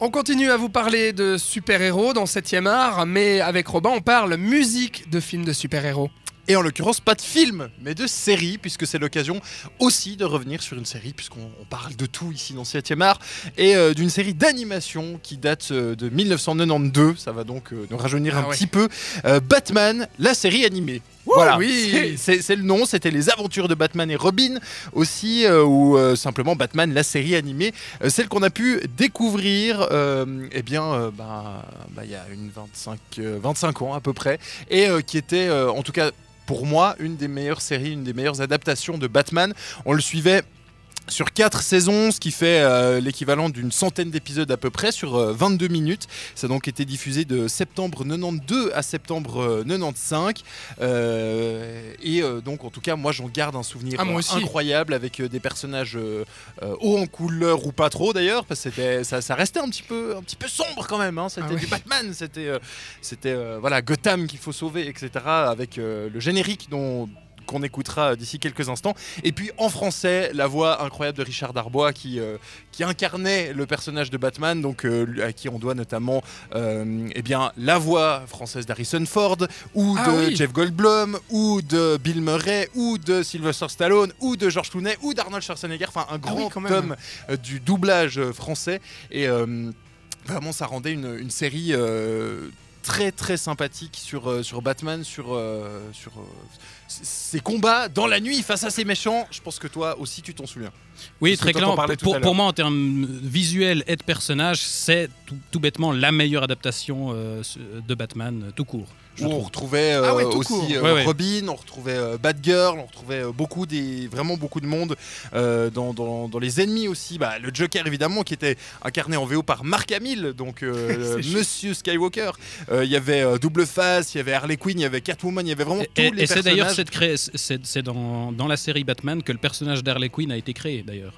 On continue à vous parler de super-héros dans 7ème art, mais avec Robin, on parle musique de films de super-héros. Et en l'occurrence, pas de film, mais de série, puisque c'est l'occasion aussi de revenir sur une série, puisqu'on on parle de tout ici dans 7ème art, et euh, d'une série d'animation qui date euh, de 1992, ça va donc euh, nous rajeunir Ah un ouais. petit peu, Batman, la série animée. Ouh, voilà, oui. c'est- le nom, c'était les aventures de Batman et Robin aussi, ou simplement Batman, la série animée, celle qu'on a pu découvrir eh bien, bah, bah, il y a une 25, euh, 25 ans à peu près, et qui était en tout cas pour moi une des meilleures séries, une des meilleures adaptations de Batman. On le suivait sur 4 saisons, ce qui fait euh, l'équivalent d'une centaine d'épisodes à peu près sur euh, 22 minutes. Ça a donc été diffusé de septembre 92 à septembre euh, 95. Euh, et euh, donc en tout cas moi j'en garde un souvenir Ah, incroyable avec euh, des personnages euh, hauts en couleur ou pas trop d'ailleurs parce que ça, ça restait un petit peu un petit peu sombre quand même. hein. C'était Ah du Batman, c'était c'était voilà Gotham qu'il faut sauver etc. Avec le générique dont qu'on écoutera d'ici quelques instants. Et puis en français, la voix incroyable de Richard Darbois qui, euh, qui incarnait le personnage de Batman, donc euh, à qui on doit notamment euh, eh bien, la voix française d'Harrison Ford, ou Ah de oui. Jeff Goldblum, ou de Bill Murray, ou de Sylvester Stallone, ou de George Clooney, ou d'Arnold Schwarzenegger, enfin un grand Ah oui, tome euh, du doublage français. Et vraiment, ça rendait une, une série très très sympathique sur, euh, sur Batman, sur, euh, sur euh, ses combats dans la nuit face à ces méchants. Je pense que toi aussi tu t'en souviens. Oui, Parce très clairement. Pour, pour moi, en termes visuels et de personnages, c'est tout, tout bêtement la meilleure adaptation euh, de Batman euh, tout court. Je on retrouvait euh, Ah ouais, aussi euh, Ouais, ouais. Robin, on retrouvait euh, Batgirl, on retrouvait euh, beaucoup des, vraiment beaucoup de monde euh, dans, dans- dans les ennemis aussi. Bah, le Joker évidemment qui était incarné en VO par Mark Hamill, donc euh. Monsieur Skywalker. Euh, Il y avait euh, Double Face, il y avait Harley Quinn, il y avait Catwoman, il y avait vraiment Et, tous et- les et c'est d'ailleurs personnages. cette cré- c'est c'est dans, dans la série Batman que le personnage d'Harley Quinn a été créé d'ailleurs.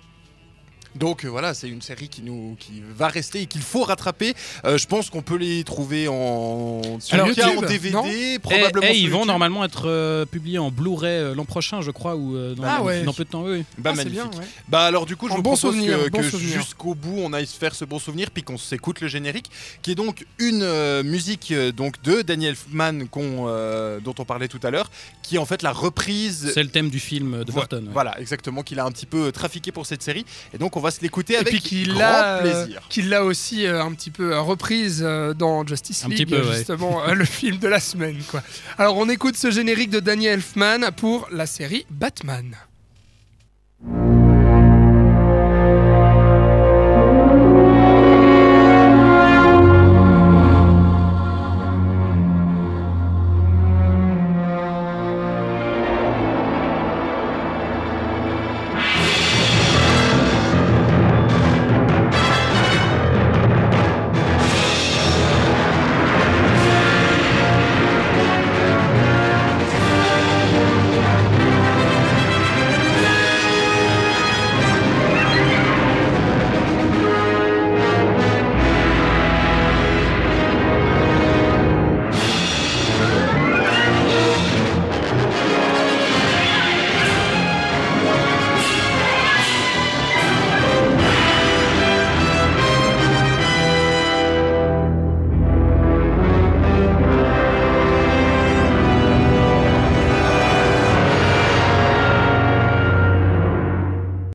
Donc euh, voilà, c'est une série qui nous qui va rester et qu'il faut rattraper. Euh, je pense qu'on peut les trouver en Sur cas, YouTube, en DVD, non probablement. et, et sur ils vont normalement être euh, publiés en Blu-ray euh, l'an prochain, je crois, ou euh, dans, Ah ouais. dans peu de temps. Oui. Bah, Ah, c'est magnifique. bien, ouais. Bah alors du coup je vous bon propose souvenir, que, bon que souvenir. jusqu'au bout on aille se faire ce bon souvenir puis qu'on s'écoute le générique qui est donc une euh, musique donc de Daniel qu'on, euh, dont on parlait tout à l'heure qui est en fait la reprise C'est le thème du film de Burton. ouais. Voilà, exactement, qu'il a un petit peu trafiqué pour cette série. Et donc, on va se l'écouter Et avec puis qu'il grand l'a, euh, plaisir. qu'il l'a aussi euh, un petit peu euh, reprise euh, dans Justice Un League, petit peu, ouais. justement, euh, le film de la semaine. Quoi. Alors on écoute ce générique de Daniel Elfman pour la série Batman.